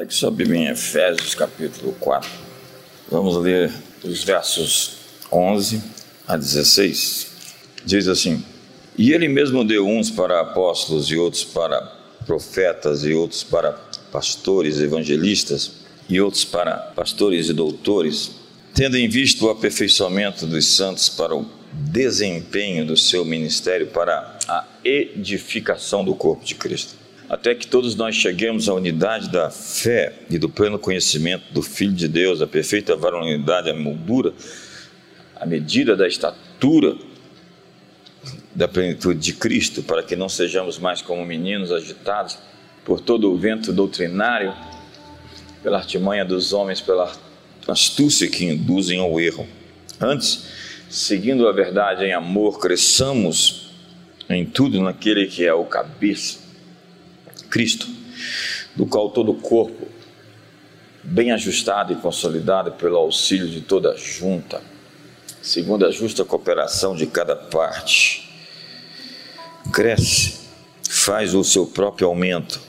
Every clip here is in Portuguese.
Pegue Bíblia em Efésios capítulo 4. Vamos ler os versos 11 a 16. Diz assim: E ele mesmo deu uns para apóstolos, e outros para profetas, e outros para pastores, evangelistas, e outros para pastores e doutores, tendo em vista o aperfeiçoamento dos santos para o desempenho do seu ministério, para a edificação do corpo de Cristo até que todos nós cheguemos à unidade da fé e do pleno conhecimento do Filho de Deus, a perfeita varonilidade, a moldura, a medida da estatura da plenitude de Cristo, para que não sejamos mais como meninos agitados por todo o vento doutrinário, pela artimanha dos homens, pela astúcia que induzem ao erro. Antes, seguindo a verdade em amor, cresçamos em tudo naquele que é o cabeça Cristo, do qual todo o corpo, bem ajustado e consolidado pelo auxílio de toda a junta, segundo a justa cooperação de cada parte, cresce, faz o seu próprio aumento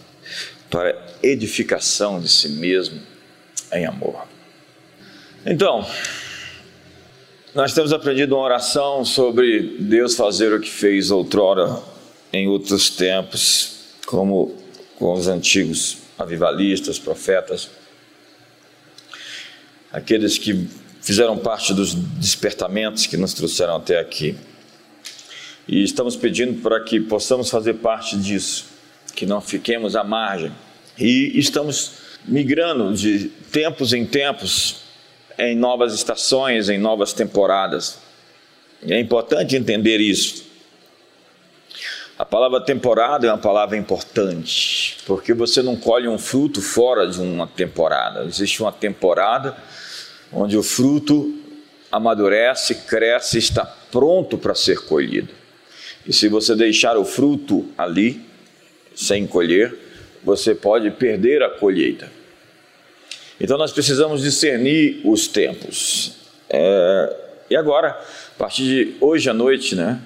para edificação de si mesmo em amor. Então, nós temos aprendido uma oração sobre Deus fazer o que fez outrora em outros tempos, como com os antigos avivalistas, profetas, aqueles que fizeram parte dos despertamentos que nos trouxeram até aqui. E estamos pedindo para que possamos fazer parte disso, que não fiquemos à margem. E estamos migrando de tempos em tempos em novas estações, em novas temporadas. E é importante entender isso. A palavra temporada é uma palavra importante, porque você não colhe um fruto fora de uma temporada. Existe uma temporada onde o fruto amadurece, cresce, está pronto para ser colhido. E se você deixar o fruto ali, sem colher, você pode perder a colheita. Então nós precisamos discernir os tempos. É, e agora, a partir de hoje à noite, né?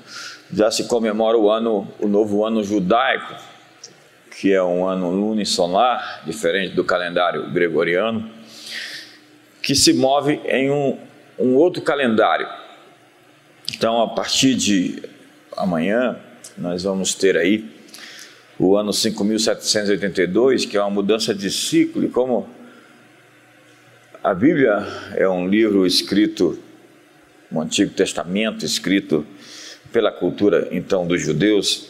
Já se comemora o ano, o novo ano judaico, que é um ano lunisolar, diferente do calendário gregoriano, que se move em um, um outro calendário. Então, a partir de amanhã, nós vamos ter aí o ano 5782, que é uma mudança de ciclo, e como a Bíblia é um livro escrito, um Antigo Testamento escrito pela cultura então dos judeus,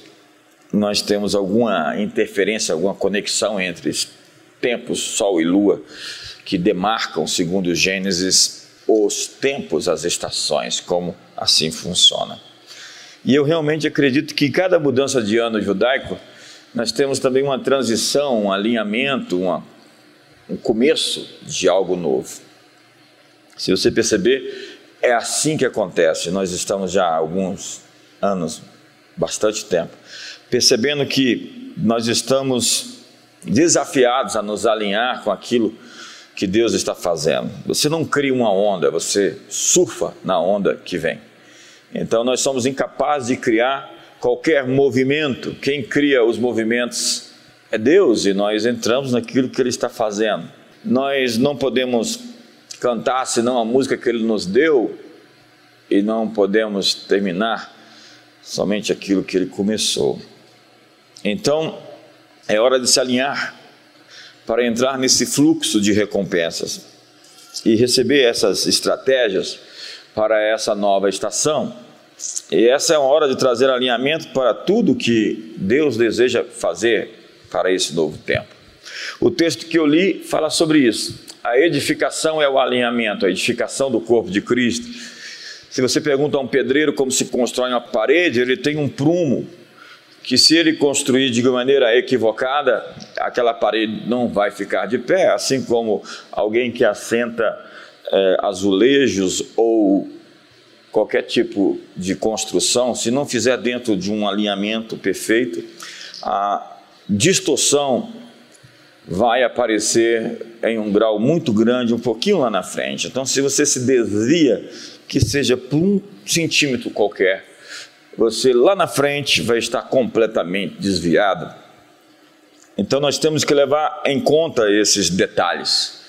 nós temos alguma interferência, alguma conexão entre tempos, sol e lua, que demarcam, segundo Gênesis, os tempos, as estações, como assim funciona. E eu realmente acredito que cada mudança de ano judaico, nós temos também uma transição, um alinhamento, uma, um começo de algo novo. Se você perceber, é assim que acontece. Nós estamos já há alguns anos, bastante tempo, percebendo que nós estamos desafiados a nos alinhar com aquilo que Deus está fazendo. Você não cria uma onda, você surfa na onda que vem. Então nós somos incapazes de criar qualquer movimento. Quem cria os movimentos é Deus e nós entramos naquilo que Ele está fazendo. Nós não podemos cantar senão a música que Ele nos deu e não podemos terminar somente aquilo que ele começou. Então, é hora de se alinhar para entrar nesse fluxo de recompensas e receber essas estratégias para essa nova estação. E essa é a hora de trazer alinhamento para tudo que Deus deseja fazer para esse novo tempo. O texto que eu li fala sobre isso. A edificação é o alinhamento, a edificação do corpo de Cristo se você pergunta a um pedreiro como se constrói uma parede, ele tem um prumo que se ele construir de maneira equivocada, aquela parede não vai ficar de pé, assim como alguém que assenta é, azulejos ou qualquer tipo de construção, se não fizer dentro de um alinhamento perfeito, a distorção vai aparecer em um grau muito grande, um pouquinho lá na frente. Então, se você se desvia que seja por um centímetro qualquer, você lá na frente vai estar completamente desviado Então nós temos que levar em conta esses detalhes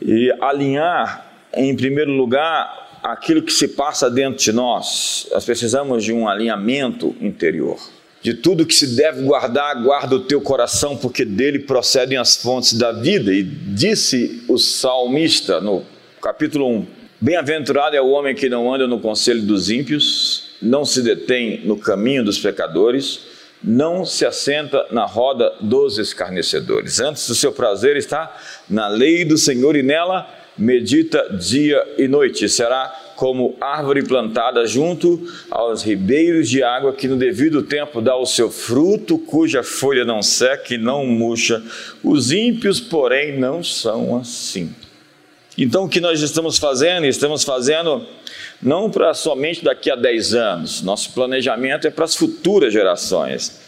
e alinhar, em primeiro lugar, aquilo que se passa dentro de nós. Nós precisamos de um alinhamento interior. De tudo que se deve guardar, guarda o teu coração, porque dele procedem as fontes da vida. E disse o salmista no capítulo 1: Bem-aventurado é o homem que não anda no conselho dos ímpios, não se detém no caminho dos pecadores, não se assenta na roda dos escarnecedores. Antes do seu prazer está na lei do Senhor e nela medita dia e noite. Será como árvore plantada junto aos ribeiros de água, que no devido tempo dá o seu fruto, cuja folha não seca e não murcha. Os ímpios, porém, não são assim. Então, o que nós estamos fazendo? Estamos fazendo não para somente daqui a 10 anos, nosso planejamento é para as futuras gerações.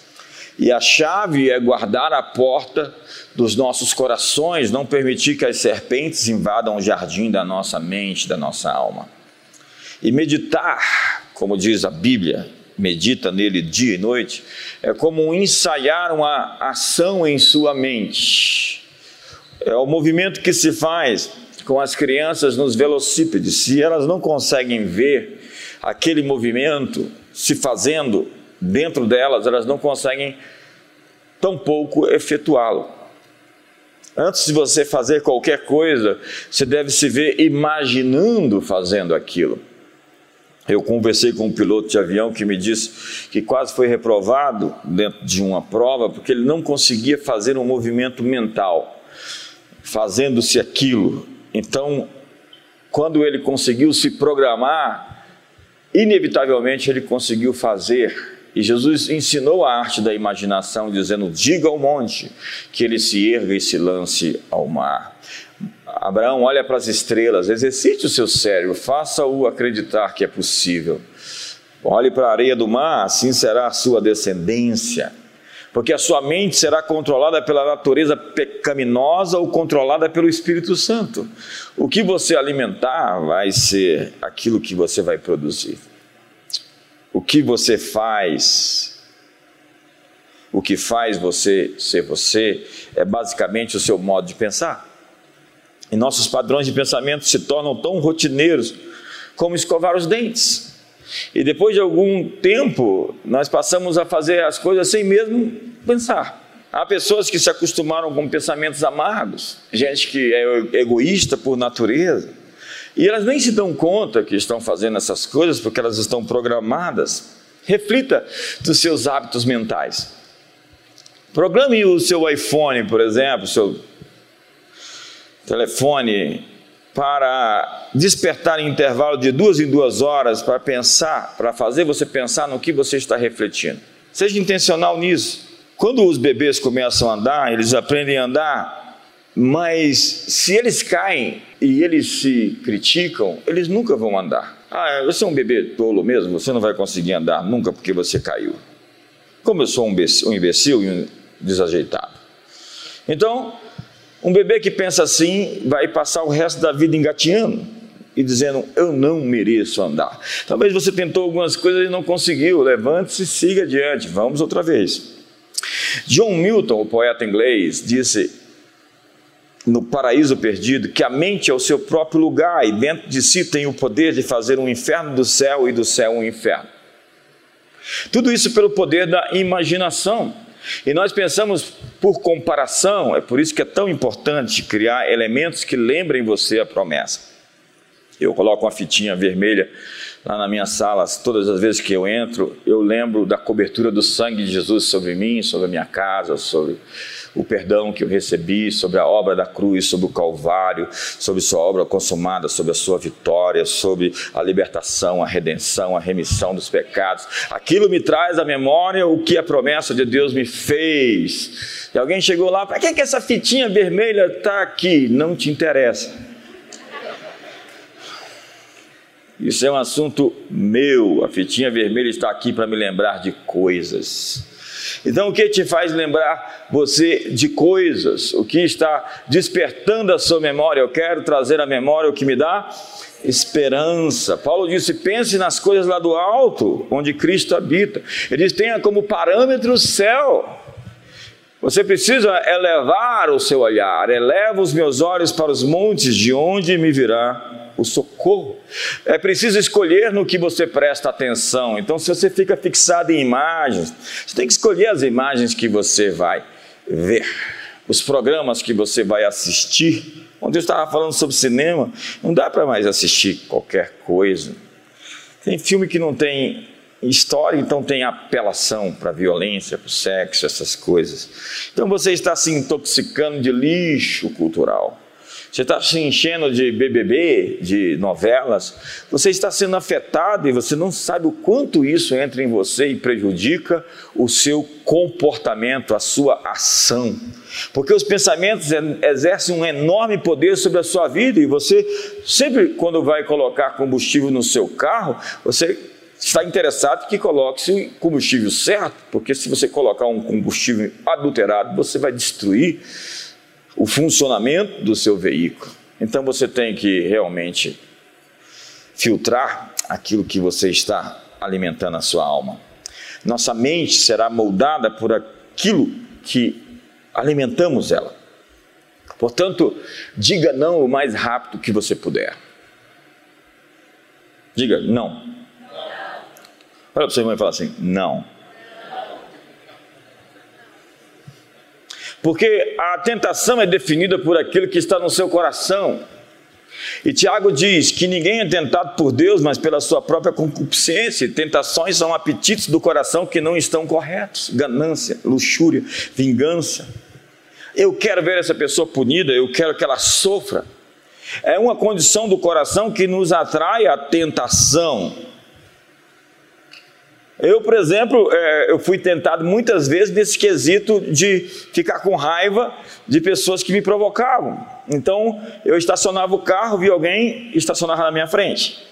E a chave é guardar a porta dos nossos corações, não permitir que as serpentes invadam o jardim da nossa mente, da nossa alma. E meditar, como diz a Bíblia, medita nele dia e noite, é como ensaiar uma ação em sua mente. É o movimento que se faz com as crianças nos velocípedes. Se elas não conseguem ver aquele movimento se fazendo dentro delas, elas não conseguem tampouco efetuá-lo. Antes de você fazer qualquer coisa, você deve se ver imaginando fazendo aquilo. Eu conversei com um piloto de avião que me disse que quase foi reprovado dentro de uma prova porque ele não conseguia fazer um movimento mental, fazendo-se aquilo. Então, quando ele conseguiu se programar, inevitavelmente ele conseguiu fazer. E Jesus ensinou a arte da imaginação, dizendo: diga ao monte que ele se erga e se lance ao mar. Abraão olha para as estrelas, exercite o seu cérebro, faça-o acreditar que é possível. Olhe para a areia do mar, assim será a sua descendência. Porque a sua mente será controlada pela natureza pecaminosa ou controlada pelo Espírito Santo. O que você alimentar vai ser aquilo que você vai produzir. O que você faz, o que faz você ser você, é basicamente o seu modo de pensar. E nossos padrões de pensamento se tornam tão rotineiros como escovar os dentes. E depois de algum tempo, nós passamos a fazer as coisas sem mesmo pensar. Há pessoas que se acostumaram com pensamentos amargos, gente que é egoísta por natureza, e elas nem se dão conta que estão fazendo essas coisas porque elas estão programadas. Reflita dos seus hábitos mentais. Programe o seu iPhone, por exemplo, seu telefone para despertar em intervalo de duas em duas horas para pensar, para fazer você pensar no que você está refletindo. Seja intencional nisso. Quando os bebês começam a andar, eles aprendem a andar, mas se eles caem e eles se criticam, eles nunca vão andar. Ah, você é um bebê tolo mesmo, você não vai conseguir andar nunca porque você caiu. Como eu sou um imbecil e um desajeitado. Então, um bebê que pensa assim vai passar o resto da vida engatinhando e dizendo: Eu não mereço andar. Talvez você tentou algumas coisas e não conseguiu. Levante-se e siga adiante. Vamos outra vez. John Milton, o poeta inglês, disse no Paraíso Perdido que a mente é o seu próprio lugar e dentro de si tem o poder de fazer um inferno do céu e do céu um inferno. Tudo isso pelo poder da imaginação. E nós pensamos por comparação, é por isso que é tão importante criar elementos que lembrem você a promessa. Eu coloco uma fitinha vermelha lá na minha sala, todas as vezes que eu entro, eu lembro da cobertura do sangue de Jesus sobre mim, sobre a minha casa, sobre o perdão que eu recebi, sobre a obra da cruz, sobre o Calvário, sobre sua obra consumada, sobre a sua vitória, sobre a libertação, a redenção, a remissão dos pecados. Aquilo me traz à memória o que a promessa de Deus me fez. E alguém chegou lá, para que, que essa fitinha vermelha está aqui? Não te interessa. Isso é um assunto meu. A fitinha vermelha está aqui para me lembrar de coisas. Então, o que te faz lembrar você de coisas? O que está despertando a sua memória? Eu quero trazer à memória o que me dá esperança. Paulo disse: pense nas coisas lá do alto, onde Cristo habita. Ele diz: tenha como parâmetro o céu. Você precisa elevar o seu olhar. Eleva os meus olhos para os montes, de onde me virá o socorro. É preciso escolher no que você presta atenção. Então, se você fica fixado em imagens, você tem que escolher as imagens que você vai ver, os programas que você vai assistir. Ontem eu estava falando sobre cinema, não dá para mais assistir qualquer coisa. Tem filme que não tem história, então tem apelação para violência, para o sexo, essas coisas. Então você está se intoxicando de lixo cultural. Você está se enchendo de BBB, de novelas, você está sendo afetado e você não sabe o quanto isso entra em você e prejudica o seu comportamento, a sua ação. Porque os pensamentos exercem um enorme poder sobre a sua vida e você, sempre quando vai colocar combustível no seu carro, você está interessado que coloque o combustível certo, porque se você colocar um combustível adulterado, você vai destruir o funcionamento do seu veículo. Então você tem que realmente filtrar aquilo que você está alimentando a sua alma. Nossa mente será moldada por aquilo que alimentamos ela. Portanto, diga não o mais rápido que você puder. Diga não. Olha para o seu irmão e fala assim: não. Porque a tentação é definida por aquilo que está no seu coração. E Tiago diz que ninguém é tentado por Deus, mas pela sua própria concupiscência. Tentações são apetites do coração que não estão corretos: ganância, luxúria, vingança. Eu quero ver essa pessoa punida, eu quero que ela sofra. É uma condição do coração que nos atrai à tentação. Eu, por exemplo, é, eu fui tentado muitas vezes nesse quesito de ficar com raiva de pessoas que me provocavam. Então, eu estacionava o carro, via alguém estacionava na minha frente.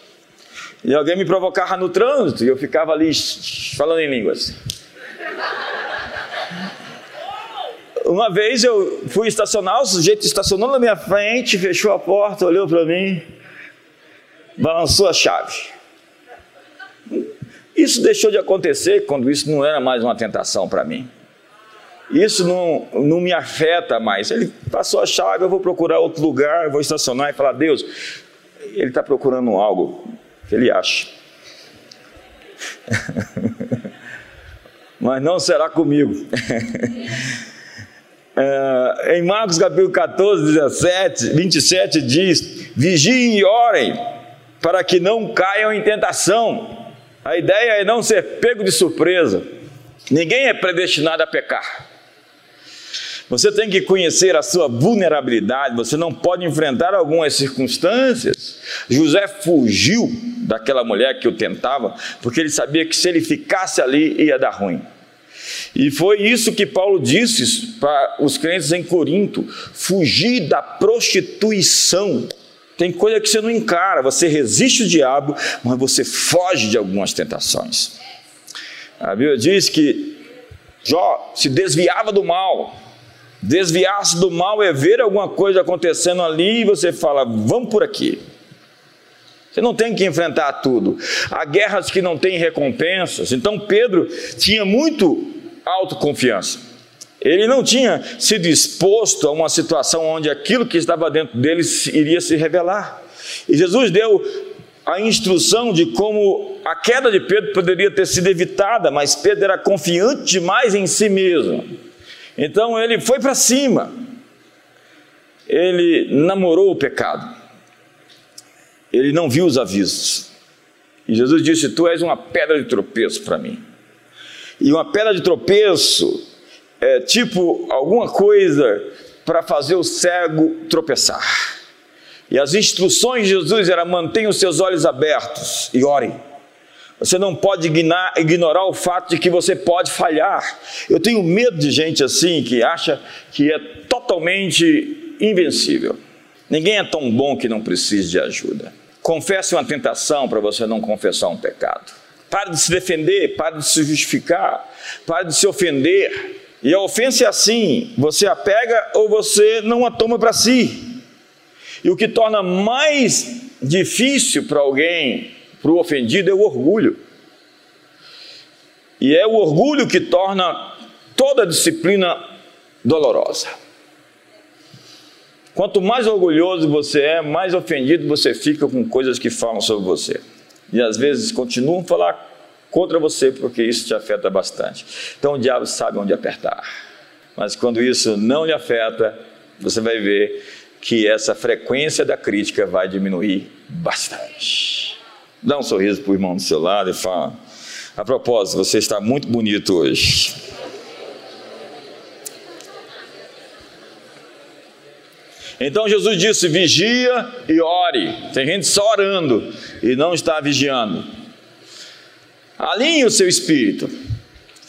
E alguém me provocava no trânsito e eu ficava ali falando em línguas. Uma vez eu fui estacionar, o sujeito estacionou na minha frente, fechou a porta, olhou para mim, balançou a chave. Isso deixou de acontecer quando isso não era mais uma tentação para mim. Isso não, não me afeta mais. Ele passou a chave, eu vou procurar outro lugar, vou estacionar e falar: Deus, ele está procurando algo que ele acha. Mas não será comigo. é, em Marcos capítulo 14, 17, 27 diz: Vigiem e orem, para que não caiam em tentação. A ideia é não ser pego de surpresa. Ninguém é predestinado a pecar. Você tem que conhecer a sua vulnerabilidade, você não pode enfrentar algumas circunstâncias. José fugiu daquela mulher que o tentava, porque ele sabia que se ele ficasse ali ia dar ruim. E foi isso que Paulo disse para os crentes em Corinto: fugir da prostituição. Tem coisa que você não encara, você resiste o diabo, mas você foge de algumas tentações. A Bíblia diz que Jó se desviava do mal. Desviar-se do mal é ver alguma coisa acontecendo ali e você fala, vamos por aqui. Você não tem que enfrentar tudo. Há guerras que não têm recompensas. Então Pedro tinha muito autoconfiança. Ele não tinha sido exposto a uma situação onde aquilo que estava dentro dele iria se revelar. E Jesus deu a instrução de como a queda de Pedro poderia ter sido evitada, mas Pedro era confiante demais em si mesmo. Então ele foi para cima. Ele namorou o pecado. Ele não viu os avisos. E Jesus disse: Tu és uma pedra de tropeço para mim. E uma pedra de tropeço é, tipo alguma coisa para fazer o cego tropeçar. E as instruções de Jesus eram: mantenha os seus olhos abertos e ore. Você não pode ignorar o fato de que você pode falhar. Eu tenho medo de gente assim que acha que é totalmente invencível. Ninguém é tão bom que não precise de ajuda. Confesse uma tentação para você não confessar um pecado. Pare de se defender, pare de se justificar, pare de se ofender. E a ofensa é assim: você a pega ou você não a toma para si. E o que torna mais difícil para alguém, para o ofendido, é o orgulho. E é o orgulho que torna toda a disciplina dolorosa. Quanto mais orgulhoso você é, mais ofendido você fica com coisas que falam sobre você. E às vezes continuam a falar contra você porque isso te afeta bastante. Então o diabo sabe onde apertar. Mas quando isso não lhe afeta, você vai ver que essa frequência da crítica vai diminuir bastante. Dá um sorriso para o irmão do seu lado e fala: A propósito, você está muito bonito hoje. Então Jesus disse: vigia e ore. Tem gente só orando e não está vigiando. Alinhe o seu espírito.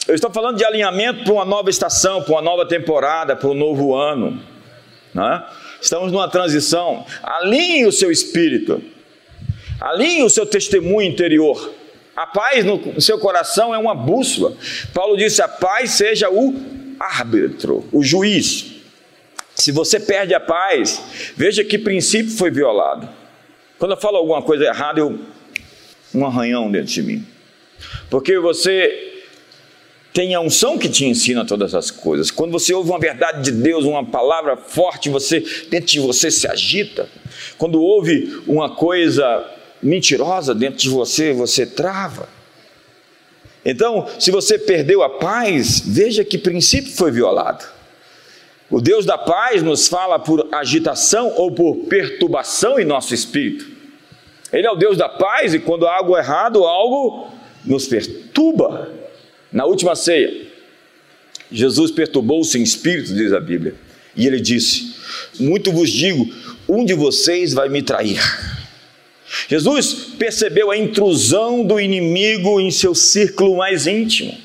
Eu estou falando de alinhamento para uma nova estação, para uma nova temporada, para um novo ano. Né? Estamos numa transição. Alinhe o seu espírito. Alinhe o seu testemunho interior. A paz no seu coração é uma bússola. Paulo disse: a paz seja o árbitro, o juiz. Se você perde a paz, veja que princípio foi violado. Quando eu falo alguma coisa errada, eu um arranhão dentro de mim. Porque você tem a unção que te ensina todas as coisas. Quando você ouve uma verdade de Deus, uma palavra forte, você dentro de você se agita. Quando ouve uma coisa mentirosa dentro de você, você trava. Então, se você perdeu a paz, veja que princípio foi violado. O Deus da paz nos fala por agitação ou por perturbação em nosso espírito. Ele é o Deus da paz e quando há algo errado, algo nos perturba. Na última ceia, Jesus perturbou-se em espírito, diz a Bíblia, e ele disse: Muito vos digo, um de vocês vai me trair. Jesus percebeu a intrusão do inimigo em seu círculo mais íntimo.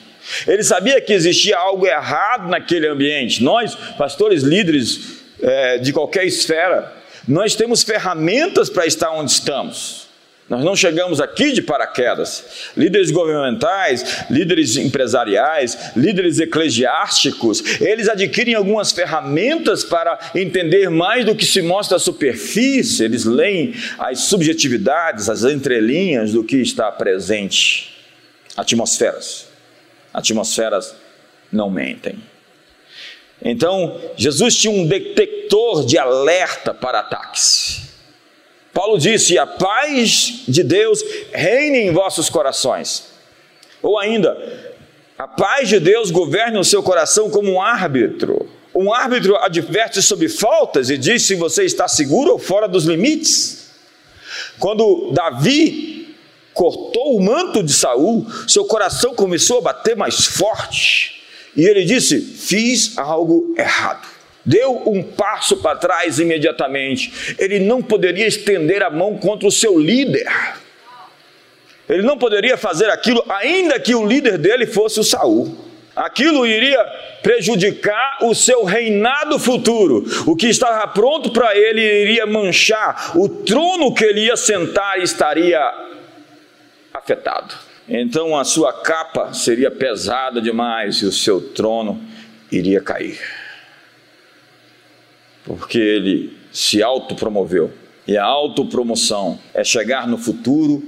Ele sabia que existia algo errado naquele ambiente. Nós, pastores, líderes é, de qualquer esfera, nós temos ferramentas para estar onde estamos. Nós não chegamos aqui de paraquedas. Líderes governamentais, líderes empresariais, líderes eclesiásticos, eles adquirem algumas ferramentas para entender mais do que se mostra à superfície, eles leem as subjetividades, as entrelinhas do que está presente. Atmosferas. Atmosferas não mentem. Então, Jesus tinha um detector de alerta para ataques. Paulo disse: A paz de Deus reine em vossos corações. Ou ainda, a paz de Deus governe o seu coração como um árbitro. Um árbitro adverte sobre faltas e diz se você está seguro ou fora dos limites. Quando Davi cortou o manto de Saul, seu coração começou a bater mais forte. E ele disse: Fiz algo errado deu um passo para trás imediatamente. Ele não poderia estender a mão contra o seu líder. Ele não poderia fazer aquilo, ainda que o líder dele fosse o Saul. Aquilo iria prejudicar o seu reinado futuro. O que estava pronto para ele iria manchar. O trono que ele ia sentar estaria afetado. Então a sua capa seria pesada demais e o seu trono iria cair porque ele se autopromoveu. E a autopromoção é chegar no futuro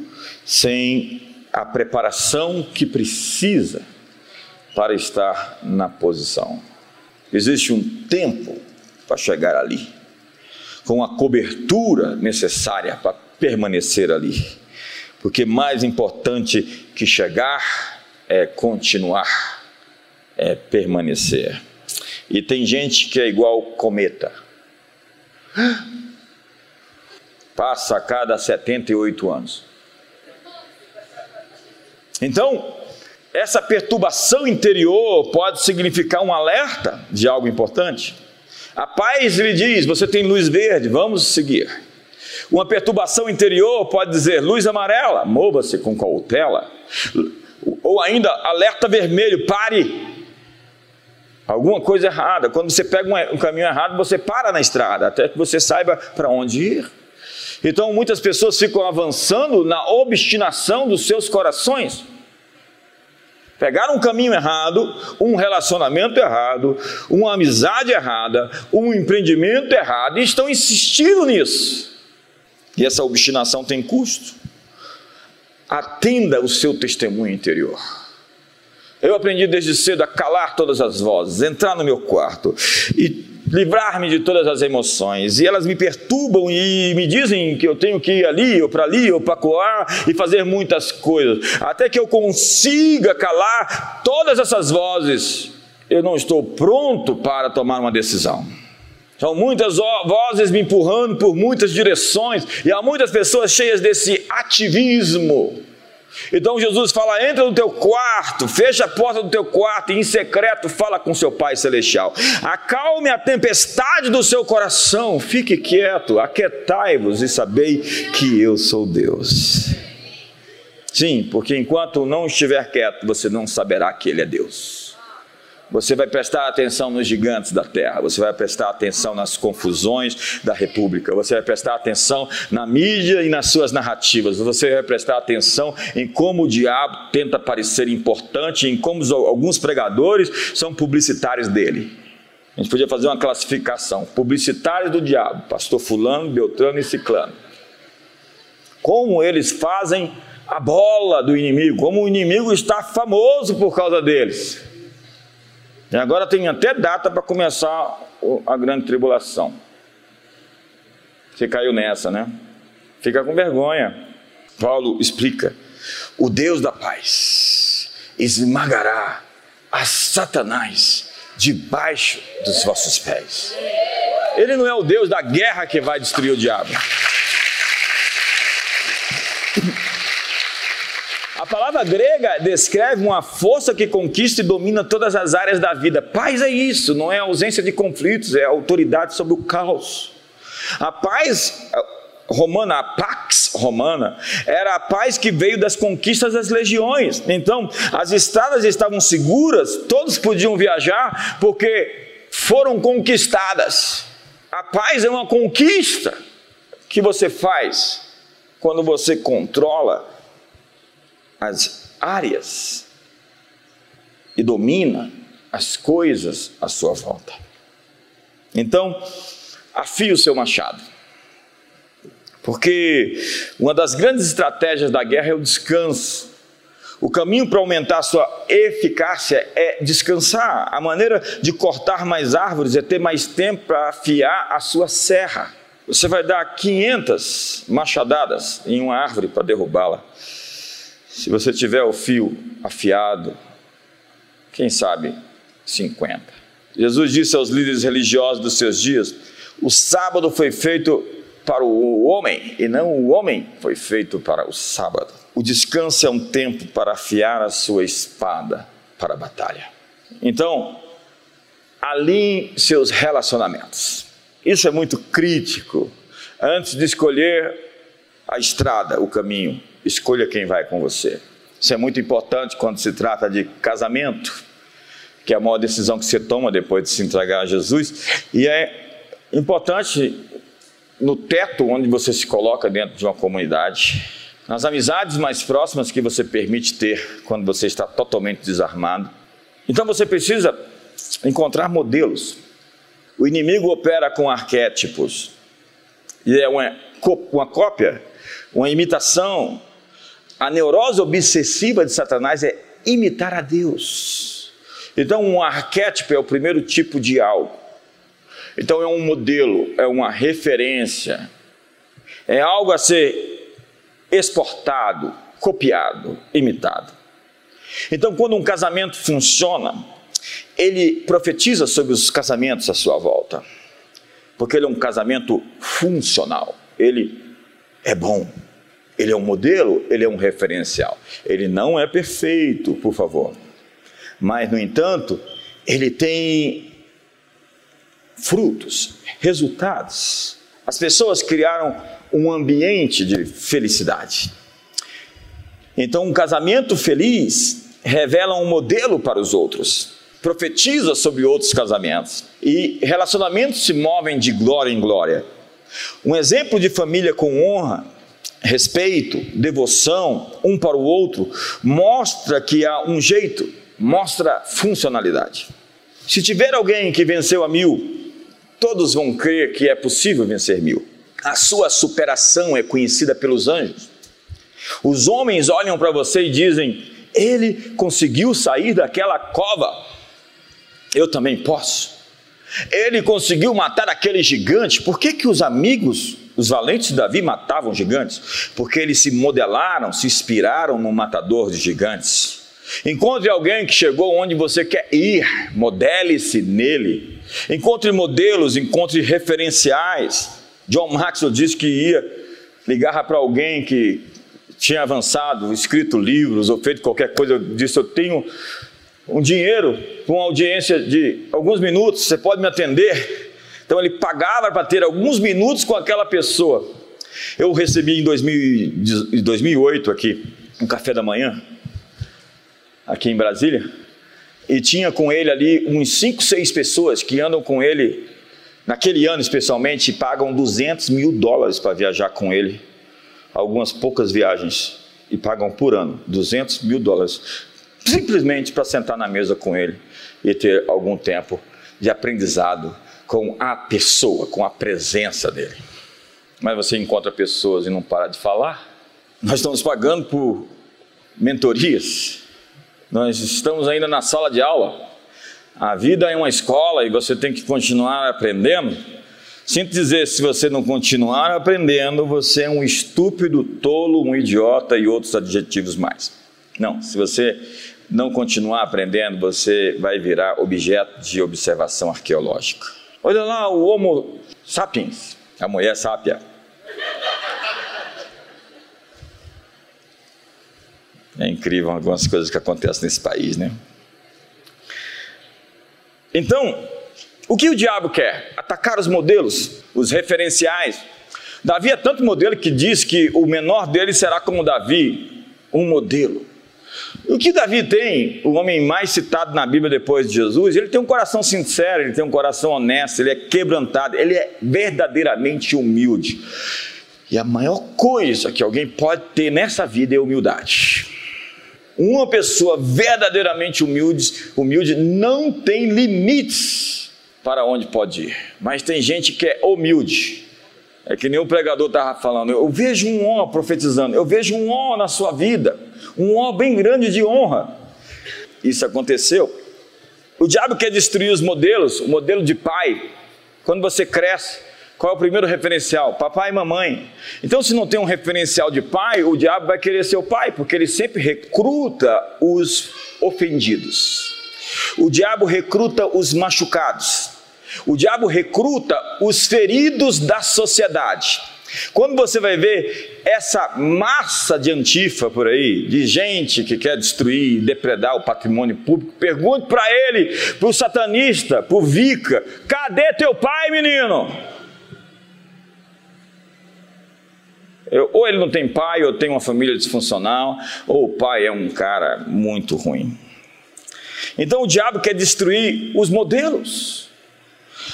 sem a preparação que precisa para estar na posição. Existe um tempo para chegar ali, com a cobertura necessária para permanecer ali. Porque mais importante que chegar é continuar, é permanecer. E tem gente que é igual cometa Passa a cada 78 anos. Então, essa perturbação interior pode significar um alerta de algo importante. A paz lhe diz: você tem luz verde, vamos seguir. Uma perturbação interior pode dizer luz amarela, mova-se com cautela. Ou ainda alerta vermelho, pare, alguma coisa errada. Quando você pega um, caminho errado, você para na estrada, até que você saiba para onde ir. Então, muitas pessoas ficam avançando na obstinação dos seus corações. Pegaram um caminho errado, um relacionamento errado, uma amizade errada, um empreendimento errado e estão insistindo nisso. E essa obstinação tem custo. Atenda o seu testemunho interior. Eu aprendi desde cedo a calar todas as vozes, entrar no meu quarto e livrar-me de todas as emoções. E elas me perturbam e me dizem que eu tenho que ir ali ou para ali ou para coar e fazer muitas coisas. Até que eu consiga calar todas essas vozes, eu não estou pronto para tomar uma decisão. São muitas vozes me empurrando por muitas direções e há muitas pessoas cheias desse ativismo então Jesus fala: entra no teu quarto, fecha a porta do teu quarto e em secreto fala com seu Pai Celestial. Acalme a tempestade do seu coração, fique quieto, aquietai-vos e sabei que eu sou Deus. Sim, porque enquanto não estiver quieto, você não saberá que Ele é Deus. Você vai prestar atenção nos gigantes da terra, você vai prestar atenção nas confusões da república, você vai prestar atenção na mídia e nas suas narrativas, você vai prestar atenção em como o diabo tenta parecer importante, em como alguns pregadores são publicitários dele. A gente podia fazer uma classificação: publicitários do diabo, pastor Fulano, Beltrano e Ciclano. Como eles fazem a bola do inimigo, como o inimigo está famoso por causa deles. E agora tem até data para começar a grande tribulação. Você caiu nessa, né? Fica com vergonha. Paulo explica: o Deus da paz esmagará a Satanás debaixo dos vossos pés. Ele não é o Deus da guerra que vai destruir o diabo. A palavra grega descreve uma força que conquista e domina todas as áreas da vida. Paz é isso, não é ausência de conflitos, é autoridade sobre o caos. A paz romana, a pax romana, era a paz que veio das conquistas das legiões. Então, as estradas estavam seguras, todos podiam viajar porque foram conquistadas. A paz é uma conquista que você faz quando você controla as áreas e domina as coisas à sua volta. Então, afie o seu machado. Porque uma das grandes estratégias da guerra é o descanso. O caminho para aumentar a sua eficácia é descansar. A maneira de cortar mais árvores é ter mais tempo para afiar a sua serra. Você vai dar 500 machadadas em uma árvore para derrubá-la. Se você tiver o fio afiado, quem sabe 50. Jesus disse aos líderes religiosos dos seus dias: o sábado foi feito para o homem e não o homem foi feito para o sábado. O descanso é um tempo para afiar a sua espada para a batalha. Então, alinhe seus relacionamentos. Isso é muito crítico. Antes de escolher a estrada, o caminho, escolha quem vai com você. Isso é muito importante quando se trata de casamento, que é a maior decisão que você toma depois de se entregar a Jesus, e é importante no teto onde você se coloca dentro de uma comunidade, nas amizades mais próximas que você permite ter quando você está totalmente desarmado. Então você precisa encontrar modelos. O inimigo opera com arquétipos, e é uma, uma cópia, uma imitação a neurose obsessiva de Satanás é imitar a Deus. Então, um arquétipo é o primeiro tipo de algo. Então, é um modelo, é uma referência, é algo a ser exportado, copiado, imitado. Então, quando um casamento funciona, ele profetiza sobre os casamentos à sua volta, porque ele é um casamento funcional, ele é bom, ele é um modelo, ele é um referencial. Ele não é perfeito, por favor. Mas, no entanto, ele tem frutos, resultados. As pessoas criaram um ambiente de felicidade. Então, um casamento feliz revela um modelo para os outros, profetiza sobre outros casamentos. E relacionamentos se movem de glória em glória. Um exemplo de família com honra respeito, devoção um para o outro, mostra que há um jeito, mostra funcionalidade. Se tiver alguém que venceu a mil, todos vão crer que é possível vencer mil. A sua superação é conhecida pelos anjos. Os homens olham para você e dizem: ele conseguiu sair daquela cova, eu também posso. Ele conseguiu matar aquele gigante. Por que, que os amigos, os valentes de Davi, matavam gigantes? Porque eles se modelaram, se inspiraram no matador de gigantes. Encontre alguém que chegou onde você quer ir, modele-se nele. Encontre modelos, encontre referenciais. John Maxwell disse que ia ligar para alguém que tinha avançado, escrito livros ou feito qualquer coisa, eu disse: Eu tenho um dinheiro uma audiência de alguns minutos, você pode me atender? Então ele pagava para ter alguns minutos com aquela pessoa. Eu recebi em 2000, 2008 aqui um café da manhã, aqui em Brasília, e tinha com ele ali uns 5, 6 pessoas que andam com ele, naquele ano especialmente, pagam 200 mil dólares para viajar com ele, algumas poucas viagens, e pagam por ano 200 mil dólares simplesmente para sentar na mesa com ele e ter algum tempo de aprendizado com a pessoa, com a presença dele. Mas você encontra pessoas e não para de falar. Nós estamos pagando por mentorias. Nós estamos ainda na sala de aula. A vida é uma escola e você tem que continuar aprendendo. Sinto dizer, se você não continuar aprendendo, você é um estúpido, tolo, um idiota e outros adjetivos mais. Não, se você não continuar aprendendo, você vai virar objeto de observação arqueológica. Olha lá o Homo sapiens, a mulher sápia. É incrível algumas coisas que acontecem nesse país, né? Então, o que o diabo quer? Atacar os modelos, os referenciais. Davi é tanto modelo que diz que o menor dele será como Davi, um modelo. O que Davi tem, o homem mais citado na Bíblia depois de Jesus, ele tem um coração sincero, ele tem um coração honesto, ele é quebrantado, ele é verdadeiramente humilde. E a maior coisa que alguém pode ter nessa vida é humildade. Uma pessoa verdadeiramente humilde, humilde não tem limites para onde pode ir. Mas tem gente que é humilde. É que nem o pregador estava falando. Eu vejo um homem profetizando, eu vejo um homem na sua vida um ó bem grande de honra. Isso aconteceu. O diabo quer destruir os modelos, o modelo de pai. Quando você cresce, qual é o primeiro referencial? Papai e mamãe. Então, se não tem um referencial de pai, o diabo vai querer ser o pai, porque ele sempre recruta os ofendidos. O diabo recruta os machucados. O diabo recruta os feridos da sociedade. Quando você vai ver essa massa de antifa por aí, de gente que quer destruir, depredar o patrimônio público, pergunte para ele, para o satanista, para o Vica: cadê teu pai, menino? Eu, ou ele não tem pai, ou tem uma família disfuncional, ou o pai é um cara muito ruim. Então o diabo quer destruir os modelos.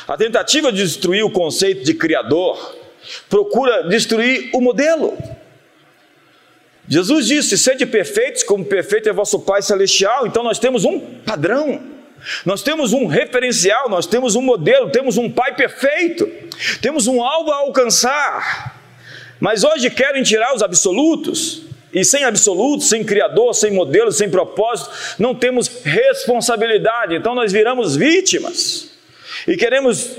A tentativa de destruir o conceito de criador, procura destruir o modelo. Jesus disse: sede perfeitos, como perfeito é vosso Pai Celestial. Então nós temos um padrão, nós temos um referencial, nós temos um modelo, temos um Pai perfeito, temos um alvo a alcançar. Mas hoje querem tirar os absolutos, e sem absolutos, sem criador, sem modelo, sem propósito, não temos responsabilidade, então nós viramos vítimas. E queremos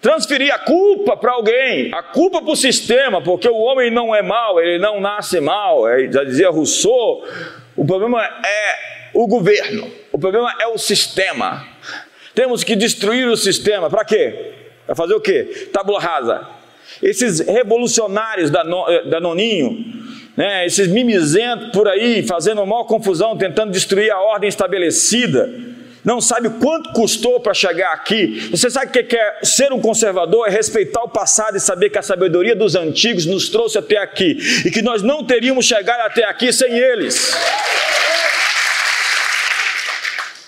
transferir a culpa para alguém, a culpa para o sistema, porque o homem não é mau, ele não nasce mal, é, já dizia Rousseau, o problema é o governo, o problema é o sistema. Temos que destruir o sistema, para quê? Para fazer o quê? Tábula rasa. Esses revolucionários da, da Noninho, né, esses mimizentos por aí, fazendo maior confusão, tentando destruir a ordem estabelecida, não sabe quanto custou para chegar aqui. Você sabe o que é ser um conservador? É respeitar o passado e saber que a sabedoria dos antigos nos trouxe até aqui e que nós não teríamos chegado até aqui sem eles.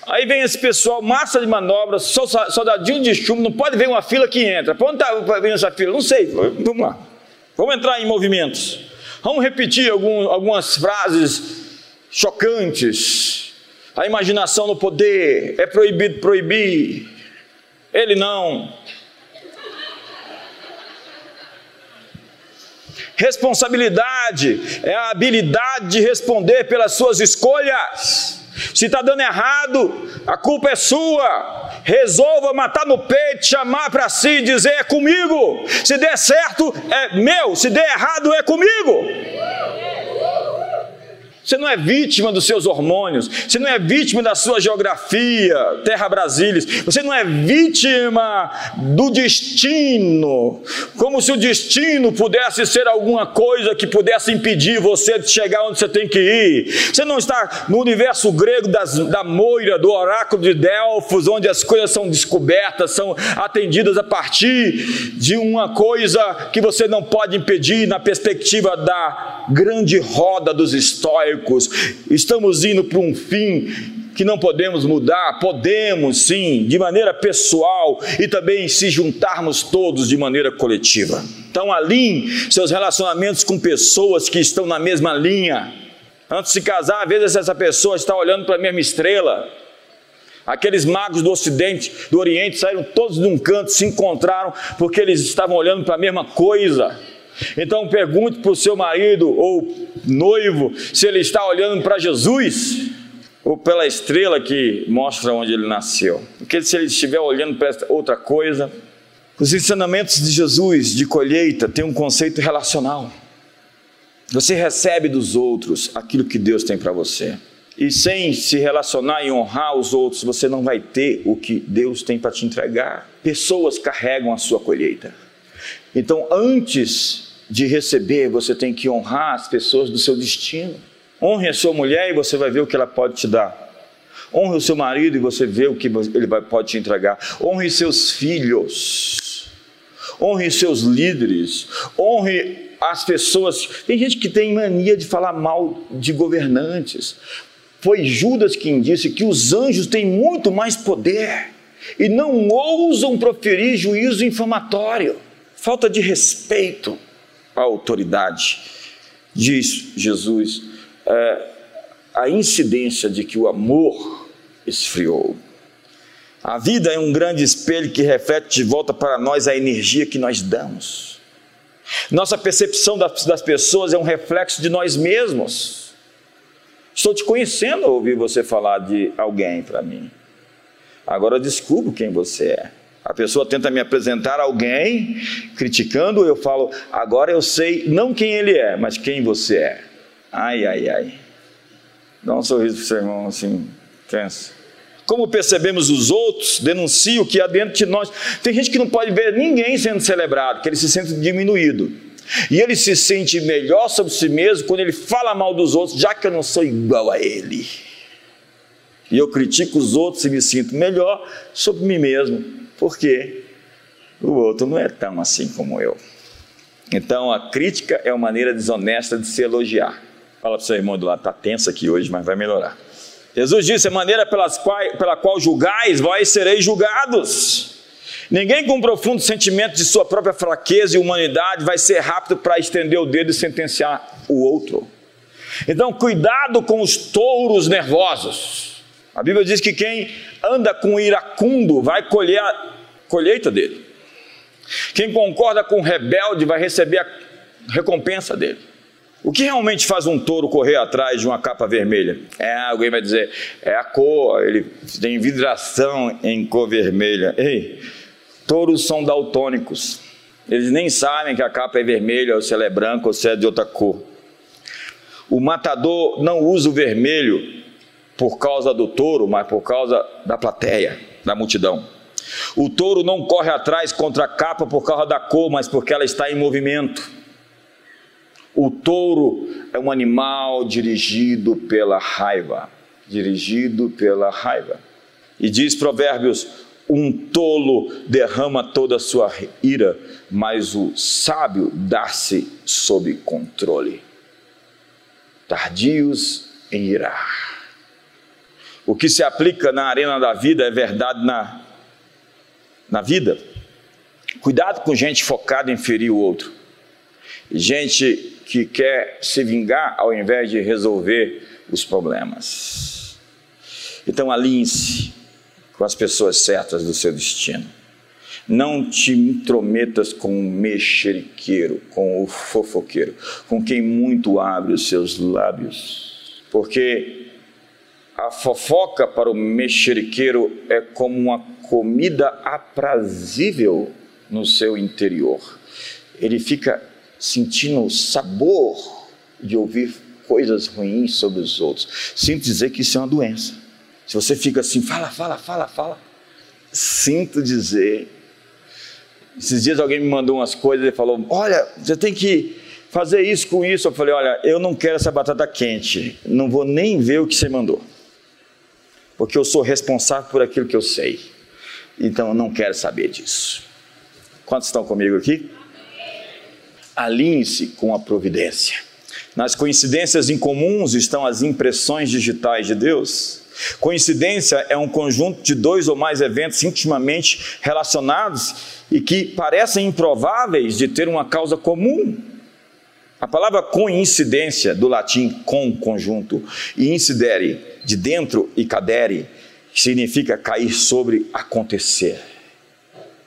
Aí vem esse pessoal, massa de manobra, soldadinho de chumbo, não pode ver uma fila que entra. Para onde está vindo essa fila? Não sei. Vamos lá. Vamos entrar em movimentos. Vamos repetir algum, algumas frases chocantes a imaginação no poder, é proibido proibir, ele não. Responsabilidade é a habilidade de responder pelas suas escolhas. Se está dando errado, a culpa é sua. Resolva matar no peito, chamar para si e dizer: é comigo. Se der certo, é meu. Se der errado, é comigo. Você não é vítima dos seus hormônios, você não é vítima da sua geografia, terra Brasília, você não é vítima do destino, como se o destino pudesse ser alguma coisa que pudesse impedir você de chegar onde você tem que ir. Você não está no universo grego das, da moira, do oráculo de Delfos, onde as coisas são descobertas, são atendidas a partir de uma coisa que você não pode impedir na perspectiva da grande roda dos estamos indo para um fim que não podemos mudar, podemos sim, de maneira pessoal e também se juntarmos todos de maneira coletiva. Então, alinhe seus relacionamentos com pessoas que estão na mesma linha. Antes de se casar, às vezes essa pessoa está olhando para a mesma estrela. Aqueles magos do Ocidente, do Oriente, saíram todos de um canto, se encontraram porque eles estavam olhando para a mesma coisa. Então pergunte para o seu marido ou noivo se ele está olhando para Jesus ou pela estrela que mostra onde ele nasceu. Porque se ele estiver olhando para outra coisa, os ensinamentos de Jesus de colheita têm um conceito relacional. Você recebe dos outros aquilo que Deus tem para você. E sem se relacionar e honrar os outros, você não vai ter o que Deus tem para te entregar. Pessoas carregam a sua colheita. Então, antes de receber, você tem que honrar as pessoas do seu destino. Honre a sua mulher e você vai ver o que ela pode te dar. Honre o seu marido e você vê o que ele pode te entregar. Honre seus filhos. Honre seus líderes. Honre as pessoas. Tem gente que tem mania de falar mal de governantes. Foi Judas quem disse que os anjos têm muito mais poder e não ousam proferir juízo infamatório. Falta de respeito autoridade. Diz Jesus, é, a incidência de que o amor esfriou. A vida é um grande espelho que reflete de volta para nós a energia que nós damos. Nossa percepção das, das pessoas é um reflexo de nós mesmos. Estou te conhecendo ao ouvir você falar de alguém para mim. Agora eu descubro quem você é. A pessoa tenta me apresentar alguém, criticando, eu falo, agora eu sei não quem ele é, mas quem você é. Ai, ai, ai. Dá um sorriso para o seu irmão assim, pensa. Como percebemos os outros, denuncia o que há dentro de nós. Tem gente que não pode ver ninguém sendo celebrado, que ele se sente diminuído. E ele se sente melhor sobre si mesmo quando ele fala mal dos outros, já que eu não sou igual a ele. E eu critico os outros e me sinto melhor sobre mim mesmo porque o outro não é tão assim como eu. Então a crítica é uma maneira desonesta de se elogiar. Fala para o seu irmão do lado, está tenso aqui hoje, mas vai melhorar. Jesus disse: a maneira pelas pela qual julgais, vós sereis julgados. Ninguém com um profundo sentimento de sua própria fraqueza e humanidade vai ser rápido para estender o dedo e sentenciar o outro. Então, cuidado com os touros nervosos. A Bíblia diz que quem anda com iracundo vai colher a colheita dele. Quem concorda com o rebelde vai receber a recompensa dele. O que realmente faz um touro correr atrás de uma capa vermelha? É, alguém vai dizer, é a cor, ele tem vidração em cor vermelha. Ei, touros são daltônicos. Eles nem sabem que a capa é vermelha, ou se ela é branca, ou se é de outra cor. O matador não usa o vermelho por causa do touro, mas por causa da plateia, da multidão. O touro não corre atrás contra a capa por causa da cor, mas porque ela está em movimento. O touro é um animal dirigido pela raiva, dirigido pela raiva. E diz Provérbios: um tolo derrama toda a sua ira, mas o sábio dá-se sob controle. Tardios em irar. O que se aplica na arena da vida é verdade na, na vida. Cuidado com gente focada em ferir o outro. Gente que quer se vingar ao invés de resolver os problemas. Então alinhe-se com as pessoas certas do seu destino. Não te intrometas com o mexeriqueiro, com o fofoqueiro, com quem muito abre os seus lábios. Porque a fofoca para o mexeriqueiro é como uma comida aprazível no seu interior. Ele fica sentindo o sabor de ouvir coisas ruins sobre os outros. Sinto dizer que isso é uma doença. Se você fica assim, fala, fala, fala, fala. Sinto dizer esses dias alguém me mandou umas coisas e falou: Olha, você tem que fazer isso com isso. Eu falei: Olha, eu não quero essa batata quente, não vou nem ver o que você mandou, porque eu sou responsável por aquilo que eu sei, então eu não quero saber disso. Quantos estão comigo aqui? Alinhe-se com a providência. Nas coincidências incomuns estão as impressões digitais de Deus. Coincidência é um conjunto de dois ou mais eventos intimamente relacionados e que parecem improváveis de ter uma causa comum. A palavra coincidência, do latim com conjunto, e incidere, de dentro, e cadere, significa cair sobre, acontecer.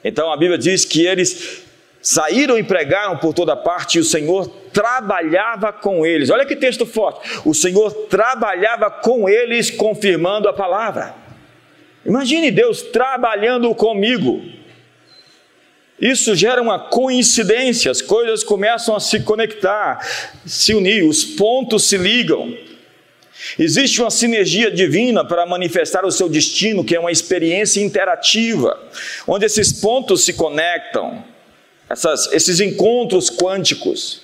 Então a Bíblia diz que eles saíram e pregaram por toda parte e o Senhor trabalhava com eles. Olha que texto forte. O Senhor trabalhava com eles, confirmando a palavra. Imagine Deus trabalhando comigo. Isso gera uma coincidência, as coisas começam a se conectar, se unir, os pontos se ligam. Existe uma sinergia divina para manifestar o seu destino, que é uma experiência interativa, onde esses pontos se conectam, essas, esses encontros quânticos.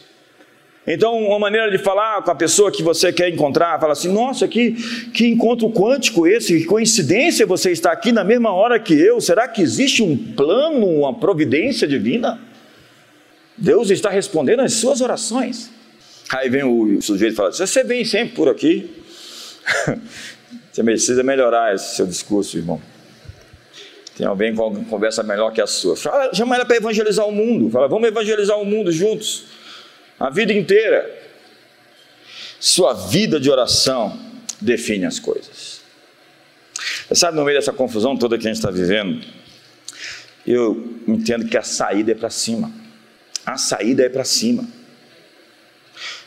Então, uma maneira de falar com a pessoa que você quer encontrar, fala assim: nossa, que, que encontro quântico esse, que coincidência você está aqui na mesma hora que eu. Será que existe um plano, uma providência divina? Deus está respondendo às suas orações. Aí vem o sujeito e fala: Você vem sempre por aqui. Você precisa melhorar esse seu discurso, irmão. Tem alguém com conversa melhor que a sua. Fala, chama ela para evangelizar o mundo. Fala, vamos evangelizar o mundo juntos a vida inteira. Sua vida de oração define as coisas. Você sabe, no meio dessa confusão toda que a gente está vivendo, eu entendo que a saída é para cima. A saída é para cima.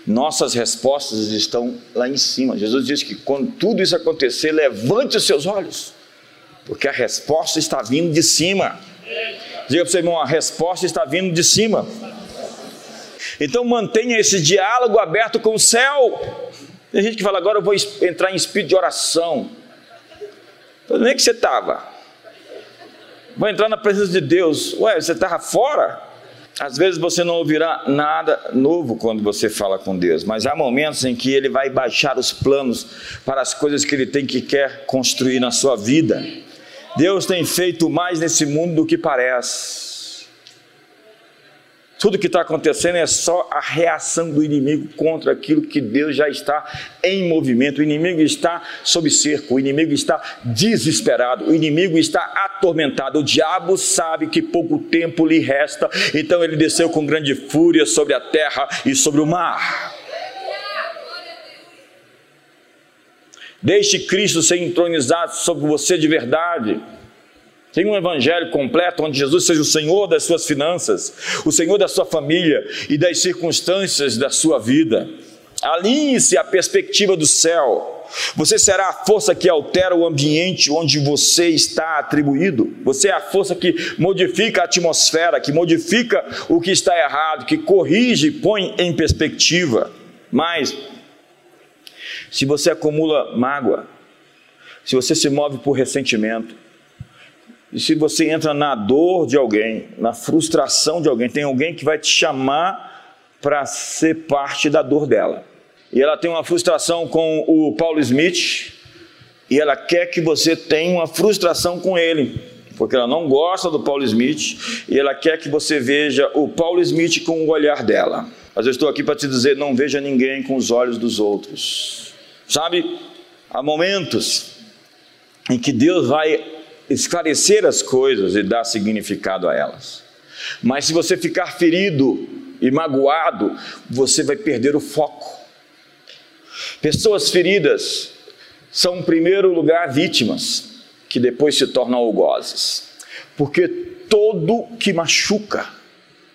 Nossas respostas estão lá em cima. Jesus disse que quando tudo isso acontecer, levante os seus olhos, porque a resposta está vindo de cima. Diga para o seu irmão: a resposta está vindo de cima. Então mantenha esse diálogo aberto com o céu. Tem gente que fala, agora eu vou entrar em espírito de oração. Onde é que você estava? Vou entrar na presença de Deus. Ué, você estava fora? Às vezes você não ouvirá nada novo quando você fala com Deus, mas há momentos em que Ele vai baixar os planos para as coisas que Ele tem que quer construir na sua vida. Deus tem feito mais nesse mundo do que parece. Tudo que está acontecendo é só a reação do inimigo contra aquilo que Deus já está em movimento. O inimigo está sob cerco, o inimigo está desesperado, o inimigo está atormentado. O diabo sabe que pouco tempo lhe resta, então ele desceu com grande fúria sobre a terra e sobre o mar. Deixe Cristo ser entronizado sobre você de verdade. Tem um evangelho completo onde Jesus seja o Senhor das suas finanças, o Senhor da sua família e das circunstâncias da sua vida. Alinhe-se à perspectiva do céu. Você será a força que altera o ambiente onde você está atribuído. Você é a força que modifica a atmosfera, que modifica o que está errado, que corrige e põe em perspectiva. Mas, se você acumula mágoa, se você se move por ressentimento, e se você entra na dor de alguém, na frustração de alguém, tem alguém que vai te chamar para ser parte da dor dela. E ela tem uma frustração com o Paulo Smith, e ela quer que você tenha uma frustração com ele, porque ela não gosta do Paulo Smith, e ela quer que você veja o Paulo Smith com o olhar dela. Mas eu estou aqui para te dizer: não veja ninguém com os olhos dos outros. Sabe, há momentos em que Deus vai esclarecer as coisas e dar significado a elas. Mas se você ficar ferido e magoado, você vai perder o foco. Pessoas feridas são, em primeiro lugar, vítimas, que depois se tornam algozes. Porque todo que machuca